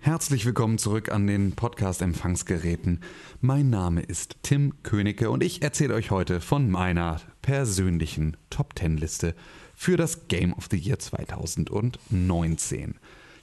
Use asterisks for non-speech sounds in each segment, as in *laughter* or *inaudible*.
Herzlich willkommen zurück an den Podcast-Empfangsgeräten. Mein Name ist Tim Königke und ich erzähle euch heute von meiner persönlichen Top 10 Liste für das Game of the Year 2019.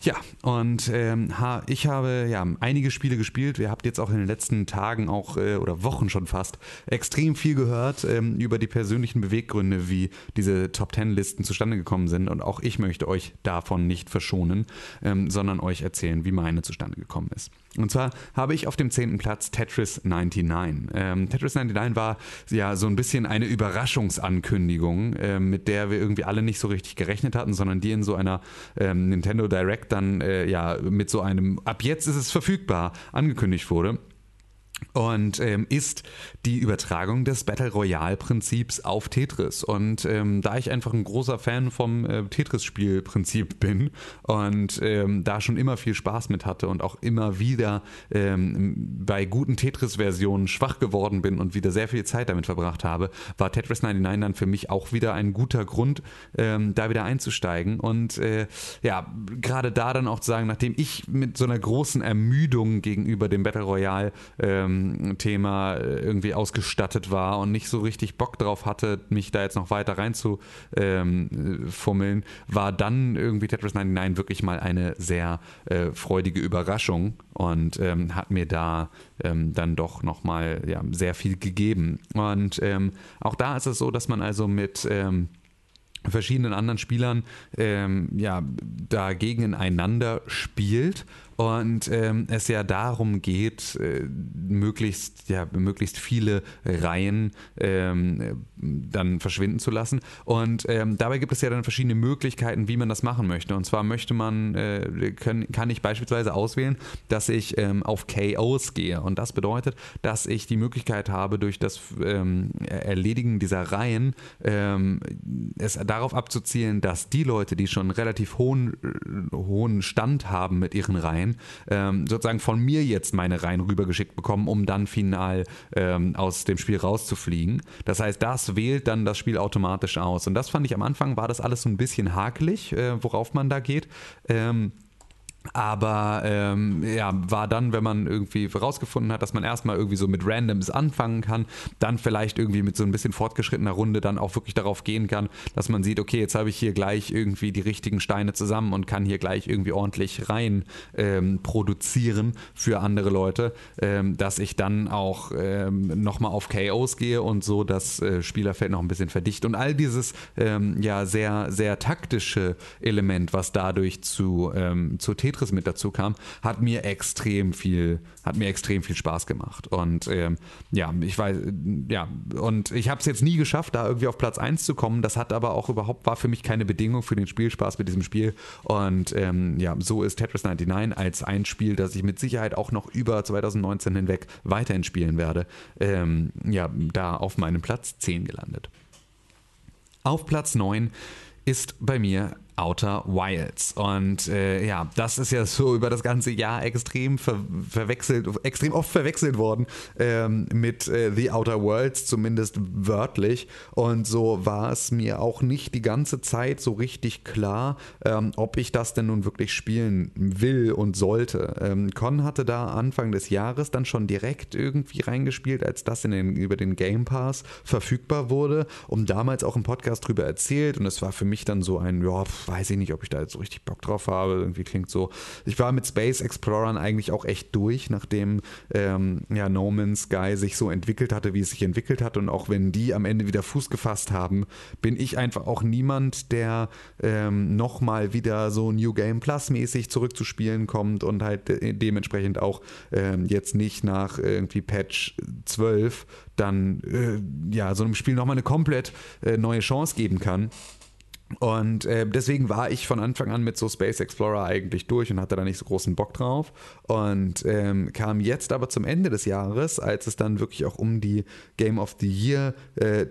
Ja, und ähm, ich habe ja einige Spiele gespielt. Ihr habt jetzt auch in den letzten Tagen auch äh, oder Wochen schon fast extrem viel gehört ähm, über die persönlichen Beweggründe, wie diese Top Ten Listen zustande gekommen sind. Und auch ich möchte euch davon nicht verschonen, ähm, sondern euch erzählen, wie meine zustande gekommen ist. Und zwar habe ich auf dem zehnten Platz Tetris 99. Ähm, Tetris 99 war ja so ein bisschen eine Überraschungsankündigung, äh, mit der wir irgendwie alle nicht so richtig gerechnet hatten, sondern die in so einer ähm, Nintendo Direct dann äh, ja mit so einem ab jetzt ist es verfügbar angekündigt wurde und ähm, ist die Übertragung des Battle Royale Prinzips auf Tetris. Und ähm, da ich einfach ein großer Fan vom äh, Tetris-Spielprinzip bin und ähm, da schon immer viel Spaß mit hatte und auch immer wieder ähm, bei guten Tetris-Versionen schwach geworden bin und wieder sehr viel Zeit damit verbracht habe, war Tetris 99 dann für mich auch wieder ein guter Grund, ähm, da wieder einzusteigen. Und äh, ja, gerade da dann auch zu sagen, nachdem ich mit so einer großen Ermüdung gegenüber dem Battle Royale ähm, ähm, Thema äh, irgendwie ausgestattet war und nicht so richtig Bock drauf hatte, mich da jetzt noch weiter reinzufummeln, ähm, war dann irgendwie Tetris 99 wirklich mal eine sehr äh, freudige Überraschung und ähm, hat mir da ähm, dann doch nochmal ja, sehr viel gegeben. Und ähm, auch da ist es so, dass man also mit ähm, verschiedenen anderen Spielern ähm, ja, da gegeneinander spielt und ähm, es ja darum geht, äh, möglichst, ja, möglichst viele Reihen ähm, dann verschwinden zu lassen. Und ähm, dabei gibt es ja dann verschiedene Möglichkeiten, wie man das machen möchte. Und zwar möchte man, äh, können, kann ich beispielsweise auswählen, dass ich ähm, auf KOs gehe. Und das bedeutet, dass ich die Möglichkeit habe, durch das ähm, Erledigen dieser Reihen ähm, es darauf abzuzielen, dass die Leute, die schon relativ hohen, hohen Stand haben mit ihren Reihen, ähm, sozusagen von mir jetzt meine Reihen rübergeschickt bekommen, um dann final ähm, aus dem Spiel rauszufliegen. Das heißt, das wählt dann das Spiel automatisch aus. Und das fand ich am Anfang, war das alles so ein bisschen hakelig, äh, worauf man da geht. Ähm, aber ähm, ja, war dann, wenn man irgendwie herausgefunden hat, dass man erstmal irgendwie so mit Randoms anfangen kann, dann vielleicht irgendwie mit so ein bisschen fortgeschrittener Runde dann auch wirklich darauf gehen kann, dass man sieht, okay, jetzt habe ich hier gleich irgendwie die richtigen Steine zusammen und kann hier gleich irgendwie ordentlich rein ähm, produzieren für andere Leute, ähm, dass ich dann auch ähm, nochmal auf KOs gehe und so das äh, Spielerfeld noch ein bisschen verdicht. Und all dieses ähm, ja sehr, sehr taktische Element, was dadurch zu, ähm, zu Thema Tetris mit dazu kam, hat mir extrem viel, hat mir extrem viel Spaß gemacht. Und ähm, ja, ich weiß, ja, und ich habe es jetzt nie geschafft, da irgendwie auf Platz 1 zu kommen. Das hat aber auch überhaupt, war für mich keine Bedingung für den Spielspaß mit diesem Spiel. Und ähm, ja, so ist Tetris 99 als ein Spiel, das ich mit Sicherheit auch noch über 2019 hinweg weiterhin spielen werde, ähm, ja, da auf meinem Platz 10 gelandet. Auf Platz 9 ist bei mir Outer Wilds. Und äh, ja, das ist ja so über das ganze Jahr extrem ver verwechselt, extrem oft verwechselt worden ähm, mit äh, The Outer Worlds, zumindest wörtlich. Und so war es mir auch nicht die ganze Zeit so richtig klar, ähm, ob ich das denn nun wirklich spielen will und sollte. Ähm, Con hatte da Anfang des Jahres dann schon direkt irgendwie reingespielt, als das in den, über den Game Pass verfügbar wurde und damals auch im Podcast drüber erzählt. Und es war für mich dann so ein, ja, weiß ich nicht, ob ich da jetzt so richtig Bock drauf habe. Irgendwie klingt so. Ich war mit Space Explorern eigentlich auch echt durch, nachdem ähm, ja, No Man's Sky sich so entwickelt hatte, wie es sich entwickelt hat. Und auch wenn die am Ende wieder Fuß gefasst haben, bin ich einfach auch niemand, der ähm, nochmal wieder so New Game Plus mäßig zurückzuspielen kommt und halt de dementsprechend auch ähm, jetzt nicht nach irgendwie Patch 12 dann äh, ja so einem Spiel nochmal eine komplett äh, neue Chance geben kann. Und äh, deswegen war ich von Anfang an mit so Space Explorer eigentlich durch und hatte da nicht so großen Bock drauf. Und ähm, kam jetzt aber zum Ende des Jahres, als es dann wirklich auch um die Game of the Year äh,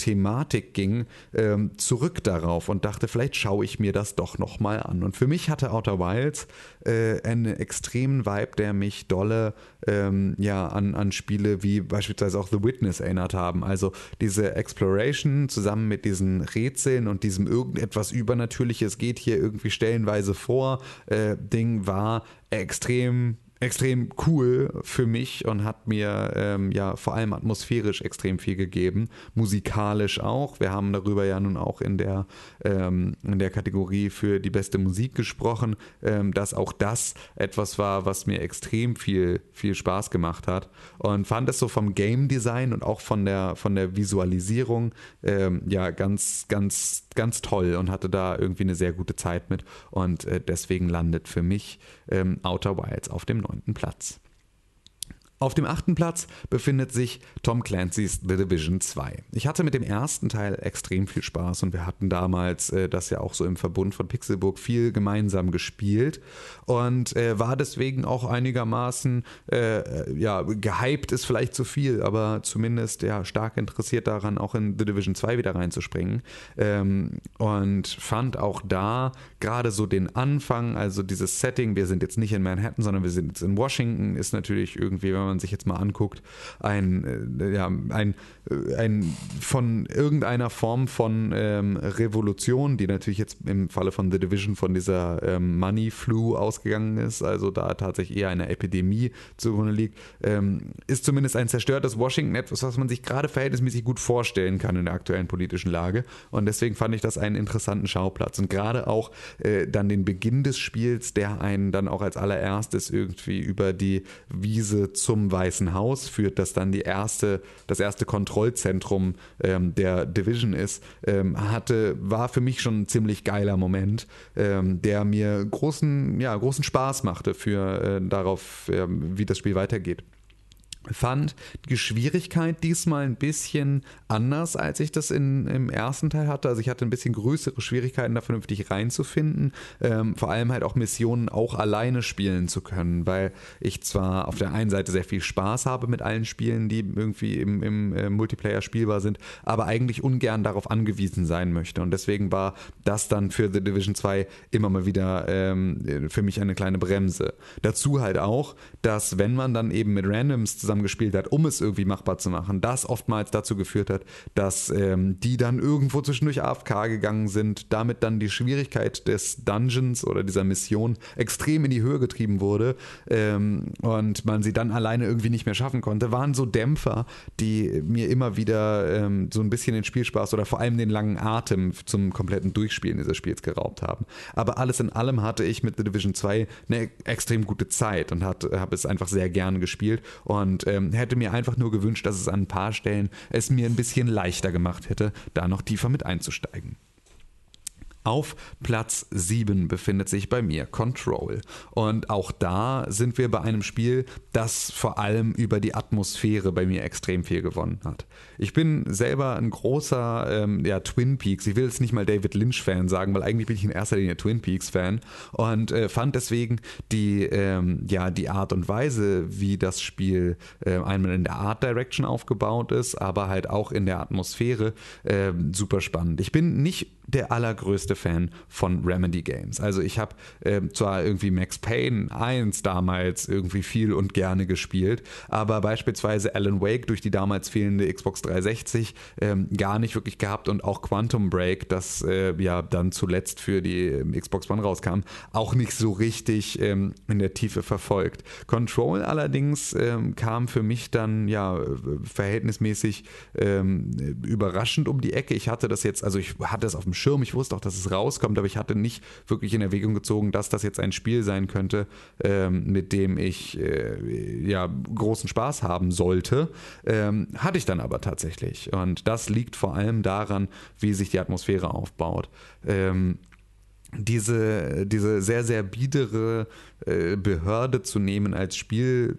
ging, ähm, zurück darauf und dachte, vielleicht schaue ich mir das doch nochmal an. Und für mich hatte Outer Wilds äh, einen extremen Vibe, der mich dolle ähm, ja, an, an Spiele wie beispielsweise auch The Witness erinnert haben. Also diese Exploration zusammen mit diesen Rätseln und diesem irgendetwas Übernatürliches geht hier irgendwie stellenweise vor, äh, Ding war extrem extrem cool für mich und hat mir ähm, ja vor allem atmosphärisch extrem viel gegeben, musikalisch auch. Wir haben darüber ja nun auch in der, ähm, in der Kategorie für die beste Musik gesprochen, ähm, dass auch das etwas war, was mir extrem viel, viel Spaß gemacht hat und fand es so vom Game Design und auch von der, von der Visualisierung ähm, ja ganz, ganz, ganz toll und hatte da irgendwie eine sehr gute Zeit mit und äh, deswegen landet für mich ähm, Outer Wilds auf dem neunten Platz. Auf dem achten Platz befindet sich Tom Clancy's The Division 2. Ich hatte mit dem ersten Teil extrem viel Spaß und wir hatten damals äh, das ja auch so im Verbund von Pixelburg viel gemeinsam gespielt und äh, war deswegen auch einigermaßen, äh, ja, gehypt ist vielleicht zu viel, aber zumindest ja stark interessiert daran, auch in The Division 2 wieder reinzuspringen. Ähm, und fand auch da gerade so den Anfang, also dieses Setting, wir sind jetzt nicht in Manhattan, sondern wir sind jetzt in Washington, ist natürlich irgendwie, wenn man man sich jetzt mal anguckt, ein, äh, ja, ein, äh, ein von irgendeiner Form von ähm, Revolution, die natürlich jetzt im Falle von The Division von dieser ähm, Money Flu ausgegangen ist, also da tatsächlich eher eine Epidemie zugrunde liegt, ähm, ist zumindest ein zerstörtes Washington etwas, was man sich gerade verhältnismäßig gut vorstellen kann in der aktuellen politischen Lage. Und deswegen fand ich das einen interessanten Schauplatz. Und gerade auch äh, dann den Beginn des Spiels, der einen dann auch als allererstes irgendwie über die Wiese zum zum Weißen Haus führt, das dann die erste, das erste Kontrollzentrum ähm, der Division ist, ähm, hatte, war für mich schon ein ziemlich geiler Moment, ähm, der mir großen, ja, großen Spaß machte für äh, darauf, äh, wie das Spiel weitergeht fand die Schwierigkeit diesmal ein bisschen anders, als ich das in, im ersten Teil hatte. Also ich hatte ein bisschen größere Schwierigkeiten, da vernünftig reinzufinden. Ähm, vor allem halt auch Missionen auch alleine spielen zu können, weil ich zwar auf der einen Seite sehr viel Spaß habe mit allen Spielen, die irgendwie im, im äh, Multiplayer spielbar sind, aber eigentlich ungern darauf angewiesen sein möchte. Und deswegen war das dann für The Division 2 immer mal wieder ähm, für mich eine kleine Bremse. Dazu halt auch, dass wenn man dann eben mit Randoms zusammengespielt hat, um es irgendwie machbar zu machen, das oftmals dazu geführt hat, dass ähm, die dann irgendwo zwischendurch AFK gegangen sind, damit dann die Schwierigkeit des Dungeons oder dieser Mission extrem in die Höhe getrieben wurde ähm, und man sie dann alleine irgendwie nicht mehr schaffen konnte, waren so Dämpfer, die mir immer wieder ähm, so ein bisschen den Spielspaß oder vor allem den langen Atem zum kompletten Durchspielen dieses Spiels geraubt haben. Aber alles in allem hatte ich mit The Division 2 eine extrem gute Zeit und habe es einfach sehr gern gespielt und und ähm, hätte mir einfach nur gewünscht, dass es an ein paar Stellen es mir ein bisschen leichter gemacht hätte, da noch tiefer mit einzusteigen. Auf Platz 7 befindet sich bei mir Control. Und auch da sind wir bei einem Spiel, das vor allem über die Atmosphäre bei mir extrem viel gewonnen hat. Ich bin selber ein großer ähm, ja, Twin Peaks, ich will jetzt nicht mal David Lynch-Fan sagen, weil eigentlich bin ich in erster Linie Twin Peaks-Fan und äh, fand deswegen die, ähm, ja, die Art und Weise, wie das Spiel äh, einmal in der Art Direction aufgebaut ist, aber halt auch in der Atmosphäre äh, super spannend. Ich bin nicht der allergrößte Fan von Remedy Games. Also ich habe äh, zwar irgendwie Max Payne 1 damals irgendwie viel und gerne gespielt, aber beispielsweise Alan Wake durch die damals fehlende Xbox 360 ähm, gar nicht wirklich gehabt und auch Quantum Break, das äh, ja dann zuletzt für die ähm, Xbox One rauskam, auch nicht so richtig ähm, in der Tiefe verfolgt. Control allerdings ähm, kam für mich dann ja verhältnismäßig ähm, überraschend um die Ecke. Ich hatte das jetzt, also ich hatte es auf dem Schirm. Ich wusste auch, dass es rauskommt, aber ich hatte nicht wirklich in Erwägung gezogen, dass das jetzt ein Spiel sein könnte, ähm, mit dem ich äh, ja großen Spaß haben sollte. Ähm, hatte ich dann aber tatsächlich. Und das liegt vor allem daran, wie sich die Atmosphäre aufbaut. Ähm, diese, diese sehr, sehr biedere äh, Behörde zu nehmen als Spiel,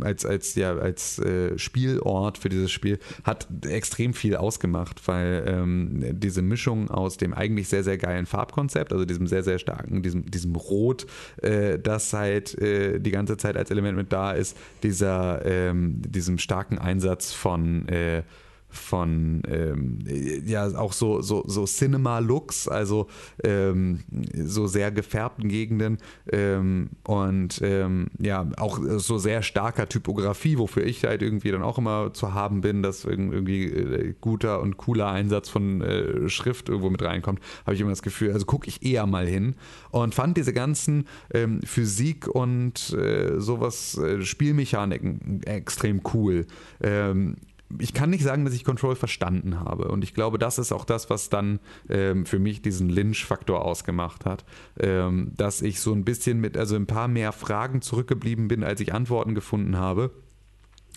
als, als, ja, als äh, Spielort für dieses Spiel, hat extrem viel ausgemacht, weil ähm, diese Mischung aus dem eigentlich sehr, sehr geilen Farbkonzept, also diesem sehr, sehr starken, diesem, diesem Rot, äh, das halt äh, die ganze Zeit als Element mit da ist, dieser, ähm, diesem starken Einsatz von äh, von ähm, ja auch so, so, so Cinema-Looks, also ähm, so sehr gefärbten Gegenden ähm, und ähm, ja auch so sehr starker Typografie, wofür ich halt irgendwie dann auch immer zu haben bin, dass irgendwie äh, guter und cooler Einsatz von äh, Schrift irgendwo mit reinkommt, habe ich immer das Gefühl, also gucke ich eher mal hin und fand diese ganzen ähm, Physik und äh, sowas, äh, Spielmechaniken extrem cool. Ich kann nicht sagen, dass ich Control verstanden habe. Und ich glaube, das ist auch das, was dann ähm, für mich diesen Lynch-Faktor ausgemacht hat. Ähm, dass ich so ein bisschen mit, also ein paar mehr Fragen zurückgeblieben bin, als ich Antworten gefunden habe.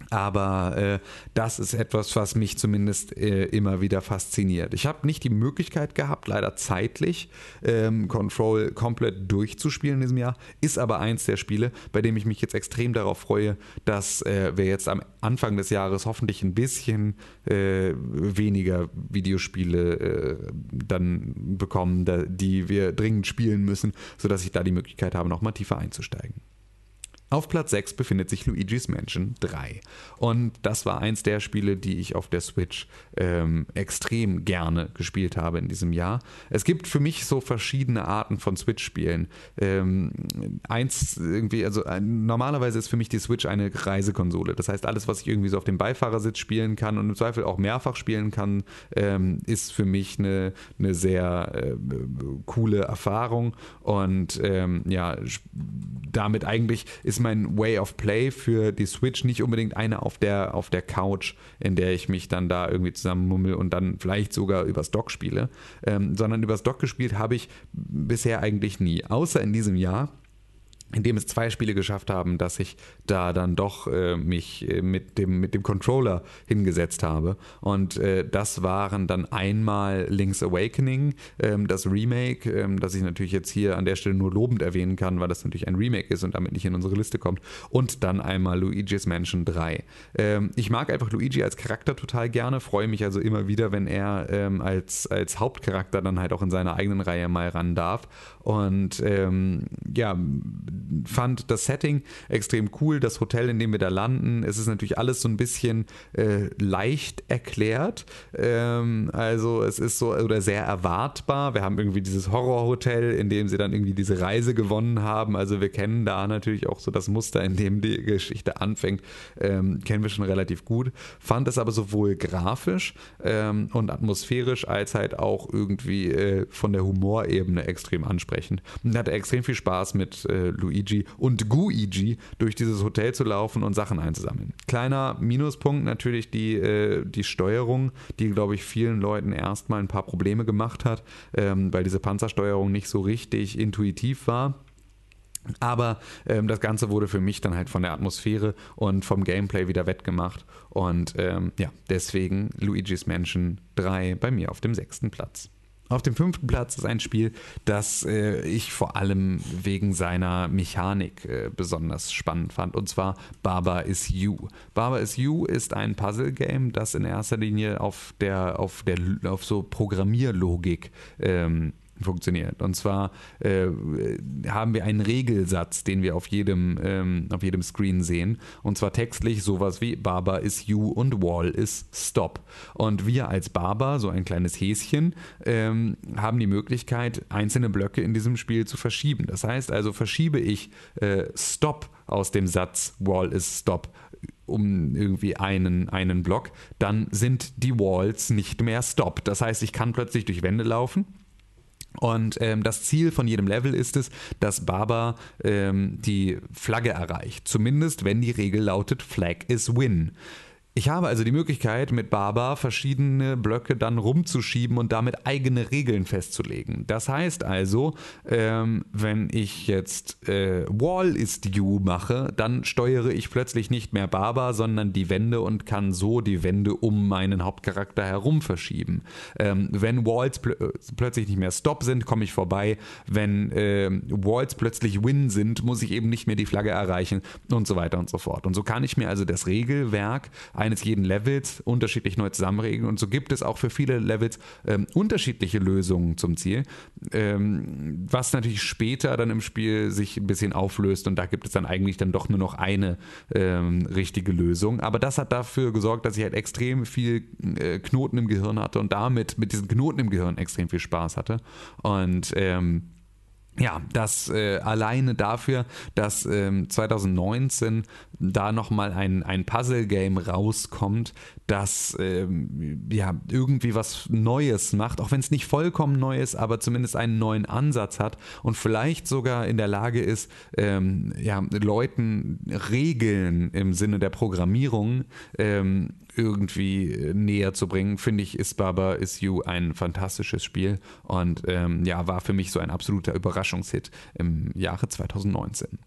Aber äh, das ist etwas, was mich zumindest äh, immer wieder fasziniert. Ich habe nicht die Möglichkeit gehabt, leider zeitlich ähm, Control komplett durchzuspielen in diesem Jahr. Ist aber eins der Spiele, bei dem ich mich jetzt extrem darauf freue, dass äh, wir jetzt am Anfang des Jahres hoffentlich ein bisschen äh, weniger Videospiele äh, dann bekommen, da, die wir dringend spielen müssen, sodass ich da die Möglichkeit habe, nochmal tiefer einzusteigen. Auf Platz 6 befindet sich Luigi's Mansion 3. Und das war eins der Spiele, die ich auf der Switch ähm, extrem gerne gespielt habe in diesem Jahr. Es gibt für mich so verschiedene Arten von Switch-Spielen. Ähm, eins irgendwie, also äh, normalerweise ist für mich die Switch eine Reisekonsole. Das heißt, alles, was ich irgendwie so auf dem Beifahrersitz spielen kann und im Zweifel auch mehrfach spielen kann, ähm, ist für mich eine, eine sehr äh, coole Erfahrung. Und ähm, ja, damit eigentlich ist mein Way of Play für die Switch nicht unbedingt eine auf der, auf der Couch, in der ich mich dann da irgendwie zusammenmummel und dann vielleicht sogar übers Dock spiele, ähm, sondern übers Dock gespielt habe ich bisher eigentlich nie, außer in diesem Jahr in dem es zwei Spiele geschafft haben, dass ich da dann doch äh, mich äh, mit, dem, mit dem Controller hingesetzt habe. Und äh, das waren dann einmal Link's Awakening, ähm, das Remake, ähm, das ich natürlich jetzt hier an der Stelle nur lobend erwähnen kann, weil das natürlich ein Remake ist und damit nicht in unsere Liste kommt. Und dann einmal Luigi's Mansion 3. Ähm, ich mag einfach Luigi als Charakter total gerne, freue mich also immer wieder, wenn er ähm, als, als Hauptcharakter dann halt auch in seiner eigenen Reihe mal ran darf. Und ähm, ja, fand das Setting extrem cool, das Hotel, in dem wir da landen. Es ist natürlich alles so ein bisschen äh, leicht erklärt. Ähm, also es ist so oder sehr erwartbar. Wir haben irgendwie dieses Horrorhotel, in dem sie dann irgendwie diese Reise gewonnen haben. Also wir kennen da natürlich auch so das Muster, in dem die Geschichte anfängt, ähm, kennen wir schon relativ gut. Fand es aber sowohl grafisch ähm, und atmosphärisch als halt auch irgendwie äh, von der Humorebene extrem ansprechend. Und hatte extrem viel Spaß mit äh, Luigi und Guigi durch dieses Hotel zu laufen und Sachen einzusammeln. Kleiner Minuspunkt natürlich die, äh, die Steuerung, die, glaube ich, vielen Leuten erstmal ein paar Probleme gemacht hat, ähm, weil diese Panzersteuerung nicht so richtig intuitiv war. Aber ähm, das Ganze wurde für mich dann halt von der Atmosphäre und vom Gameplay wieder wettgemacht. Und ähm, ja, deswegen Luigi's Mansion 3 bei mir auf dem sechsten Platz. Auf dem fünften Platz ist ein Spiel, das äh, ich vor allem wegen seiner Mechanik äh, besonders spannend fand, und zwar Baba is You. Baba is You ist ein Puzzle-Game, das in erster Linie auf der, auf der, auf so Programmierlogik ähm, funktioniert. Und zwar äh, haben wir einen Regelsatz, den wir auf jedem, ähm, auf jedem Screen sehen. Und zwar textlich sowas wie Barber is you und Wall is stop. Und wir als Barber, so ein kleines Häschen, ähm, haben die Möglichkeit, einzelne Blöcke in diesem Spiel zu verschieben. Das heißt also, verschiebe ich äh, Stop aus dem Satz Wall is stop um irgendwie einen, einen Block, dann sind die Walls nicht mehr Stop. Das heißt, ich kann plötzlich durch Wände laufen und ähm, das Ziel von jedem Level ist es, dass Baba ähm, die Flagge erreicht. Zumindest wenn die Regel lautet Flag is Win. Ich habe also die Möglichkeit, mit Baba verschiedene Blöcke dann rumzuschieben und damit eigene Regeln festzulegen. Das heißt also, ähm, wenn ich jetzt äh, Wall is due mache, dann steuere ich plötzlich nicht mehr Baba, sondern die Wände und kann so die Wände um meinen Hauptcharakter herum verschieben. Ähm, wenn Walls pl äh, plötzlich nicht mehr Stop sind, komme ich vorbei. Wenn äh, Walls plötzlich Win sind, muss ich eben nicht mehr die Flagge erreichen und so weiter und so fort. Und so kann ich mir also das Regelwerk eines jeden Levels unterschiedlich neu zusammenregeln. Und so gibt es auch für viele Levels ähm, unterschiedliche Lösungen zum Ziel, ähm, was natürlich später dann im Spiel sich ein bisschen auflöst und da gibt es dann eigentlich dann doch nur noch eine ähm, richtige Lösung. Aber das hat dafür gesorgt, dass ich halt extrem viel äh, Knoten im Gehirn hatte und damit mit diesen Knoten im Gehirn extrem viel Spaß hatte. Und ähm, ja, das äh, alleine dafür, dass ähm, 2019 da nochmal ein, ein Puzzle-Game rauskommt, das ähm, ja irgendwie was Neues macht, auch wenn es nicht vollkommen neu ist, aber zumindest einen neuen Ansatz hat und vielleicht sogar in der Lage ist, ähm, ja, Leuten Regeln im Sinne der Programmierung ähm, irgendwie äh, näher zu bringen, finde ich, ist Baba Is You ein fantastisches Spiel und ähm, ja, war für mich so ein absoluter Überraschungshit im Jahre 2019.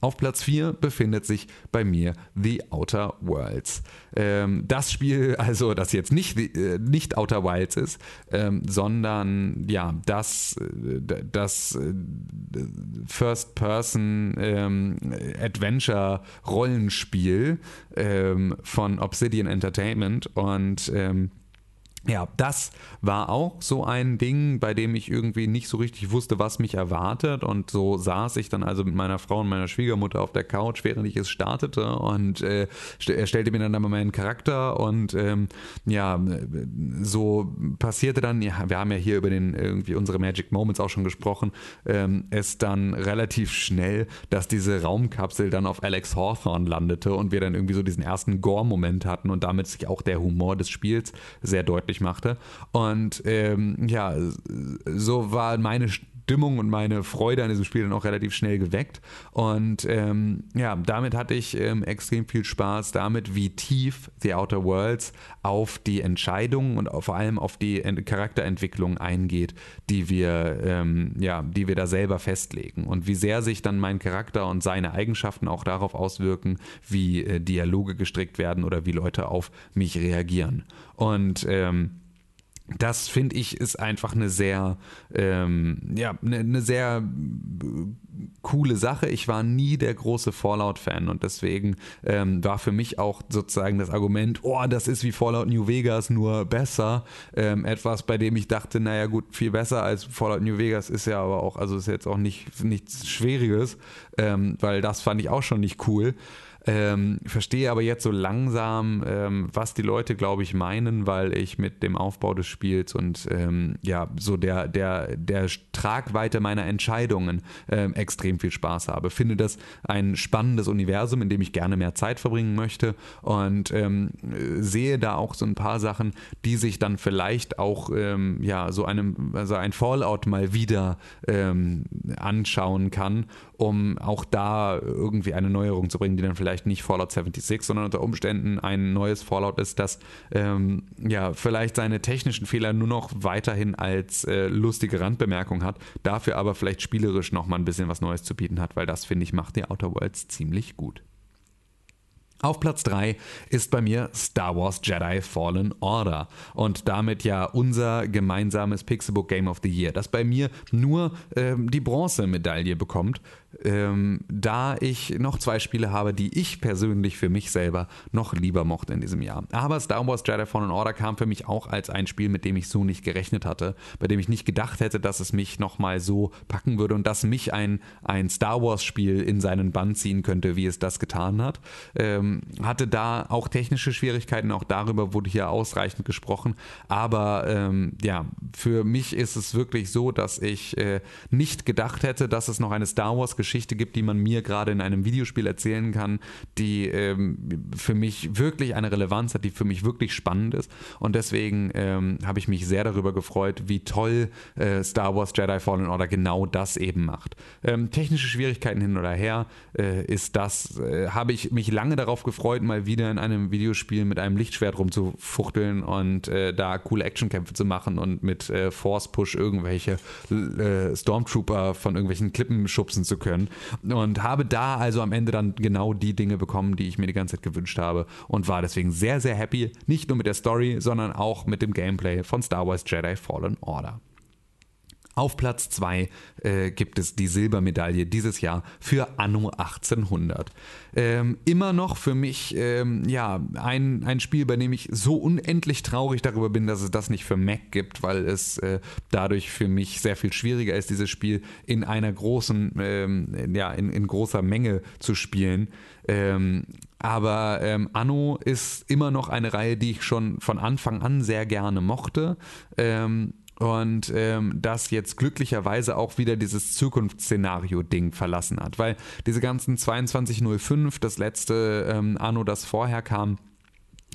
Auf Platz 4 befindet sich bei mir The Outer Worlds. Ähm, das Spiel, *laughs* also das jetzt nicht, äh, nicht Outer Wilds ist, ähm, sondern ja, das, äh, das äh, First-Person ähm, ähm, von Obsidian Entertainment und ähm, ja, das war auch so ein Ding, bei dem ich irgendwie nicht so richtig wusste, was mich erwartet. Und so saß ich dann also mit meiner Frau und meiner Schwiegermutter auf der Couch, während ich es startete. Und äh, er stellte mir dann einmal meinen Charakter. Und ähm, ja, so passierte dann, ja, wir haben ja hier über den irgendwie unsere Magic Moments auch schon gesprochen, ähm, es dann relativ schnell, dass diese Raumkapsel dann auf Alex Hawthorne landete und wir dann irgendwie so diesen ersten Gore-Moment hatten und damit sich auch der Humor des Spiels sehr deutlich fertig machte. Und ähm, ja, so war meine Stimmung und meine Freude an diesem Spiel dann auch relativ schnell geweckt. Und ähm, ja, damit hatte ich ähm, extrem viel Spaß damit, wie tief The Outer Worlds auf die Entscheidungen und vor allem auf die Charakterentwicklung eingeht, die wir, ähm, ja, die wir da selber festlegen. Und wie sehr sich dann mein Charakter und seine Eigenschaften auch darauf auswirken, wie äh, Dialoge gestrickt werden oder wie Leute auf mich reagieren. Und ähm, das finde ich ist einfach eine sehr, ähm, ja, eine, eine sehr coole Sache. Ich war nie der große Fallout-Fan und deswegen ähm, war für mich auch sozusagen das Argument, oh, das ist wie Fallout New Vegas, nur besser. Ähm, etwas, bei dem ich dachte, naja gut, viel besser als Fallout New Vegas ist ja aber auch, also ist jetzt auch nicht nichts Schwieriges, ähm, weil das fand ich auch schon nicht cool. Ähm, verstehe aber jetzt so langsam, ähm, was die Leute, glaube ich, meinen, weil ich mit dem Aufbau des Spiels und ähm, ja, so der, der, der Tragweite meiner Entscheidungen ähm, extrem viel Spaß habe. Finde das ein spannendes Universum, in dem ich gerne mehr Zeit verbringen möchte und ähm, sehe da auch so ein paar Sachen, die sich dann vielleicht auch ähm, ja, so einem, also ein Fallout mal wieder anschauen kann, um auch da irgendwie eine Neuerung zu bringen, die dann vielleicht nicht Fallout 76, sondern unter Umständen ein neues Fallout ist, das ähm, ja vielleicht seine technischen Fehler nur noch weiterhin als äh, lustige Randbemerkung hat, dafür aber vielleicht spielerisch noch mal ein bisschen was Neues zu bieten hat, weil das finde ich macht die Outer Worlds ziemlich gut. Auf Platz 3 ist bei mir Star Wars Jedi Fallen Order und damit ja unser gemeinsames Pixelbook Game of the Year, das bei mir nur ähm, die Bronzemedaille bekommt, ähm, da ich noch zwei Spiele habe, die ich persönlich für mich selber noch lieber mochte in diesem Jahr. Aber Star Wars Jedi Fallen Order kam für mich auch als ein Spiel, mit dem ich so nicht gerechnet hatte, bei dem ich nicht gedacht hätte, dass es mich nochmal so packen würde und dass mich ein, ein Star Wars Spiel in seinen Bann ziehen könnte, wie es das getan hat. Ähm, hatte da auch technische Schwierigkeiten, auch darüber wurde hier ausreichend gesprochen. Aber ähm, ja, für mich ist es wirklich so, dass ich äh, nicht gedacht hätte, dass es noch eine Star Wars Geschichte gibt, die man mir gerade in einem Videospiel erzählen kann, die ähm, für mich wirklich eine Relevanz hat, die für mich wirklich spannend ist. Und deswegen ähm, habe ich mich sehr darüber gefreut, wie toll äh, Star Wars Jedi Fallen Order genau das eben macht. Ähm, technische Schwierigkeiten hin oder her äh, ist das, äh, habe ich mich lange darauf gefreut, mal wieder in einem Videospiel mit einem Lichtschwert rumzufuchteln und äh, da coole Actionkämpfe zu machen und mit äh, Force Push irgendwelche äh, Stormtrooper von irgendwelchen Klippen schubsen zu können. Und habe da also am Ende dann genau die Dinge bekommen, die ich mir die ganze Zeit gewünscht habe und war deswegen sehr, sehr happy, nicht nur mit der Story, sondern auch mit dem Gameplay von Star Wars Jedi Fallen Order. Auf Platz 2 äh, gibt es die Silbermedaille dieses Jahr für Anno 1800. Ähm, immer noch für mich ähm, ja, ein, ein Spiel, bei dem ich so unendlich traurig darüber bin, dass es das nicht für Mac gibt, weil es äh, dadurch für mich sehr viel schwieriger ist, dieses Spiel in einer großen, ähm, ja, in, in großer Menge zu spielen. Ähm, aber ähm, Anno ist immer noch eine Reihe, die ich schon von Anfang an sehr gerne mochte. Ähm, und ähm, das jetzt glücklicherweise auch wieder dieses Zukunftsszenario-Ding verlassen hat, weil diese ganzen 2205, das letzte ähm, Anno, das vorher kam,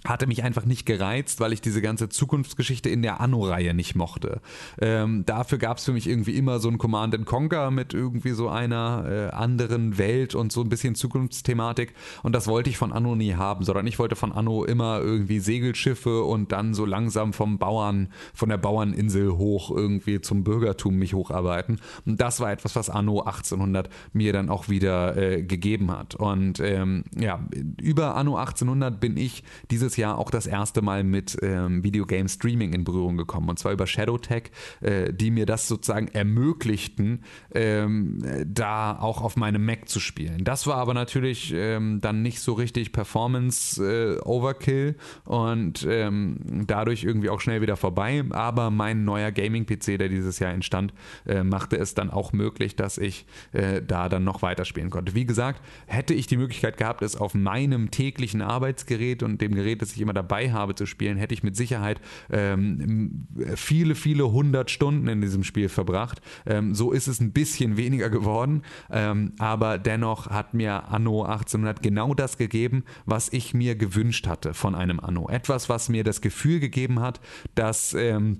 hatte mich einfach nicht gereizt, weil ich diese ganze Zukunftsgeschichte in der Anno-Reihe nicht mochte. Ähm, dafür gab es für mich irgendwie immer so ein Command Conquer mit irgendwie so einer äh, anderen Welt und so ein bisschen Zukunftsthematik. Und das wollte ich von Anno nie haben, sondern ich wollte von Anno immer irgendwie Segelschiffe und dann so langsam vom Bauern, von der Bauerninsel hoch irgendwie zum Bürgertum mich hocharbeiten. Und das war etwas, was Anno 1800 mir dann auch wieder äh, gegeben hat. Und ähm, ja, über Anno 1800 bin ich dieses dieses Jahr auch das erste Mal mit ähm, Videogame Streaming in Berührung gekommen. Und zwar über Shadowtech, äh, die mir das sozusagen ermöglichten, ähm, da auch auf meinem Mac zu spielen. Das war aber natürlich ähm, dann nicht so richtig Performance äh, Overkill und ähm, dadurch irgendwie auch schnell wieder vorbei. Aber mein neuer Gaming-PC, der dieses Jahr entstand, äh, machte es dann auch möglich, dass ich äh, da dann noch weiterspielen konnte. Wie gesagt, hätte ich die Möglichkeit gehabt, es auf meinem täglichen Arbeitsgerät und dem Gerät das ich immer dabei habe zu spielen, hätte ich mit Sicherheit ähm, viele, viele hundert Stunden in diesem Spiel verbracht. Ähm, so ist es ein bisschen weniger geworden, ähm, aber dennoch hat mir Anno 1800 genau das gegeben, was ich mir gewünscht hatte von einem Anno. Etwas, was mir das Gefühl gegeben hat, dass ähm,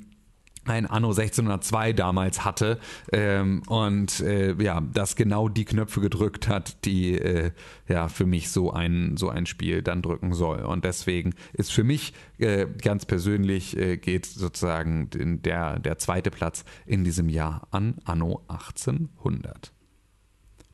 ein Anno 1602 damals hatte ähm, und äh, ja, das genau die Knöpfe gedrückt hat, die äh, ja für mich so ein, so ein Spiel dann drücken soll. Und deswegen ist für mich äh, ganz persönlich äh, geht sozusagen der, der zweite Platz in diesem Jahr an Anno 1800.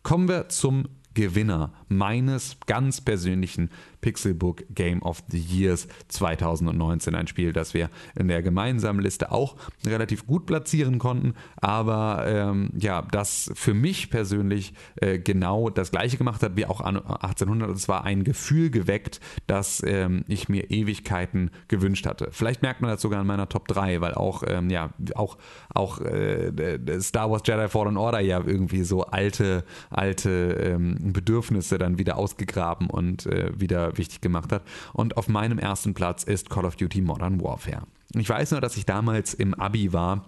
Kommen wir zum Gewinner meines ganz persönlichen Pixelbook Game of the Years 2019. Ein Spiel, das wir in der gemeinsamen Liste auch relativ gut platzieren konnten, aber ähm, ja, das für mich persönlich äh, genau das gleiche gemacht hat wie auch 1800. Es war ein Gefühl geweckt, das ähm, ich mir Ewigkeiten gewünscht hatte. Vielleicht merkt man das sogar in meiner Top 3, weil auch, ähm, ja, auch, auch äh, Star Wars Jedi Fallen Order ja irgendwie so alte, alte ähm, Bedürfnisse dann wieder ausgegraben und äh, wieder wichtig gemacht hat. Und auf meinem ersten Platz ist Call of Duty Modern Warfare. Ich weiß nur, dass ich damals im Abi war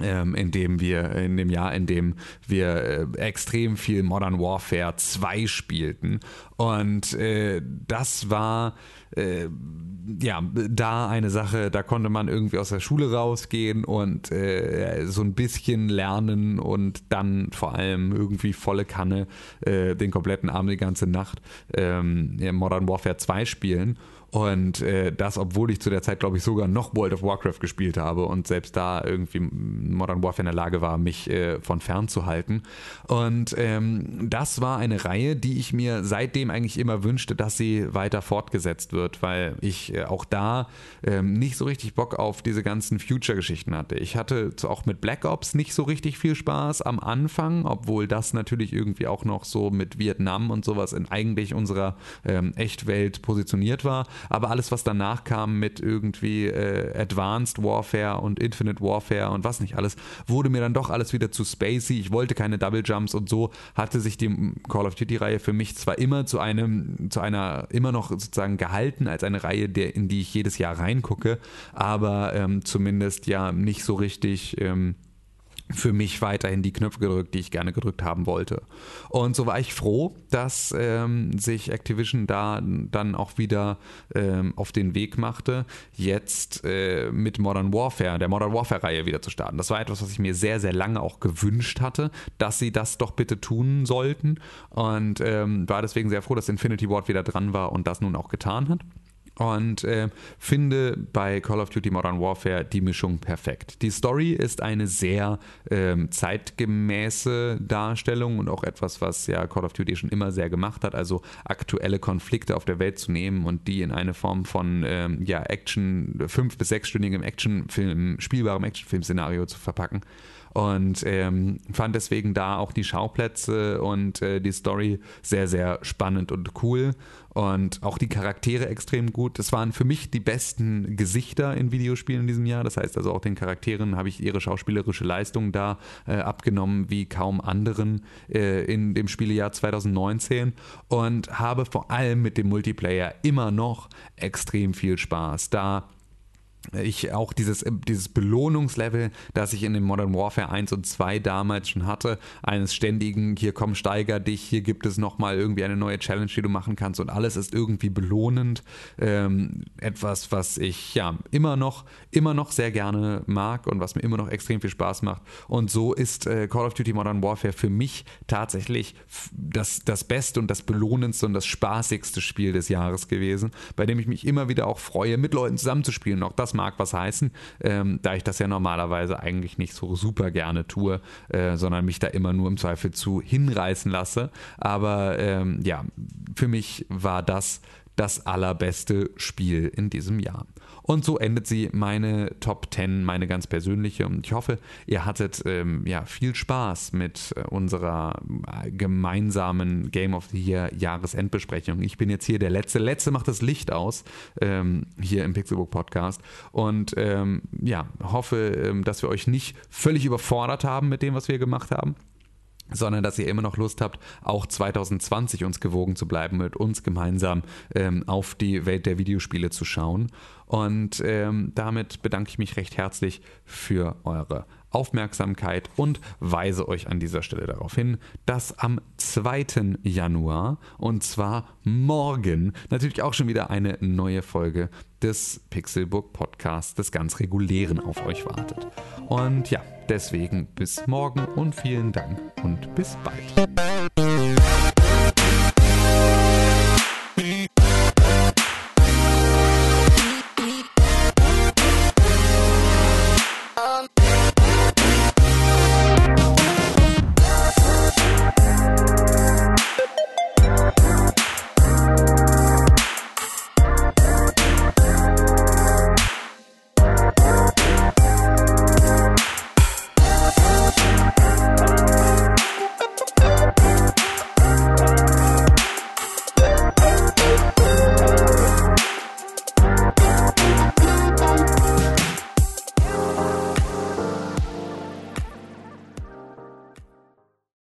ähm, in dem wir, in dem Jahr, in dem wir äh, extrem viel Modern Warfare 2 spielten. Und äh, das war äh, ja da eine Sache, da konnte man irgendwie aus der Schule rausgehen und so ein bisschen lernen und dann vor allem irgendwie volle Kanne den kompletten Abend, die ganze Nacht ähm, Modern Warfare 2 spielen. Und äh, das, obwohl ich zu der Zeit, glaube ich, sogar noch World of Warcraft gespielt habe und selbst da irgendwie Modern Warfare in der Lage war, mich äh, von fern zu halten. Und ähm, das war eine Reihe, die ich mir seitdem eigentlich immer wünschte, dass sie weiter fortgesetzt wird, weil ich äh, auch da ähm, nicht so richtig Bock auf diese ganzen Future-Geschichten hatte. Ich hatte auch mit Black Ops nicht so richtig viel Spaß am Anfang, obwohl das natürlich irgendwie auch noch so mit Vietnam und sowas in eigentlich unserer ähm, Echtwelt positioniert war aber alles, was danach kam mit irgendwie äh, Advanced Warfare und Infinite Warfare und was nicht alles, wurde mir dann doch alles wieder zu spacey. Ich wollte keine Double Jumps und so hatte sich die Call of Duty-Reihe für mich zwar immer zu einem, zu einer, immer noch sozusagen gehalten als eine Reihe, der, in die ich jedes Jahr reingucke, aber ähm, zumindest ja nicht so richtig. Ähm, für mich weiterhin die Knöpfe gedrückt, die ich gerne gedrückt haben wollte. Und so war ich froh, dass ähm, sich Activision da dann auch wieder ähm, auf den Weg machte, jetzt äh, mit Modern Warfare, der Modern Warfare-Reihe wieder zu starten. Das war etwas, was ich mir sehr, sehr lange auch gewünscht hatte, dass sie das doch bitte tun sollten. Und ähm, war deswegen sehr froh, dass Infinity Ward wieder dran war und das nun auch getan hat und äh, finde bei Call of Duty Modern Warfare die Mischung perfekt. Die Story ist eine sehr ähm, zeitgemäße Darstellung und auch etwas, was ja Call of Duty schon immer sehr gemacht hat, also aktuelle Konflikte auf der Welt zu nehmen und die in eine Form von ähm, ja, Action, fünf- bis sechsstündigem Actionfilm, spielbarem Actionfilm-Szenario zu verpacken und ähm, fand deswegen da auch die Schauplätze und äh, die Story sehr, sehr spannend und cool und auch die Charaktere extrem gut. Das waren für mich die besten Gesichter in Videospielen in diesem Jahr. Das heißt also auch den Charakteren habe ich ihre schauspielerische Leistung da äh, abgenommen wie kaum anderen äh, in dem Spielejahr 2019 und habe vor allem mit dem Multiplayer immer noch extrem viel Spaß. Da ich auch dieses, dieses Belohnungslevel, das ich in dem Modern Warfare 1 und 2 damals schon hatte, eines ständigen, hier komm, steiger dich, hier gibt es nochmal irgendwie eine neue Challenge, die du machen kannst und alles ist irgendwie belohnend. Ähm, etwas, was ich ja immer noch, immer noch sehr gerne mag und was mir immer noch extrem viel Spaß macht. Und so ist äh, Call of Duty Modern Warfare für mich tatsächlich das, das beste und das belohnendste und das spaßigste Spiel des Jahres gewesen, bei dem ich mich immer wieder auch freue, mit Leuten zusammenzuspielen. Auch das mag was heißen, ähm, da ich das ja normalerweise eigentlich nicht so super gerne tue, äh, sondern mich da immer nur im Zweifel zu hinreißen lasse. Aber ähm, ja, für mich war das das allerbeste Spiel in diesem Jahr. Und so endet sie meine Top 10, meine ganz persönliche. Und ich hoffe, ihr hattet ähm, ja, viel Spaß mit äh, unserer äh, gemeinsamen Game of the Year Jahresendbesprechung. Ich bin jetzt hier der Letzte. Letzte macht das Licht aus ähm, hier im Pixelbook Podcast. Und ähm, ja, hoffe, ähm, dass wir euch nicht völlig überfordert haben mit dem, was wir gemacht haben sondern dass ihr immer noch Lust habt, auch 2020 uns gewogen zu bleiben, mit uns gemeinsam ähm, auf die Welt der Videospiele zu schauen. Und ähm, damit bedanke ich mich recht herzlich für eure Aufmerksamkeit und weise euch an dieser Stelle darauf hin, dass am 2. Januar und zwar morgen natürlich auch schon wieder eine neue Folge des Pixelbook Podcasts des ganz regulären auf euch wartet. Und ja, deswegen bis morgen und vielen Dank und bis bald.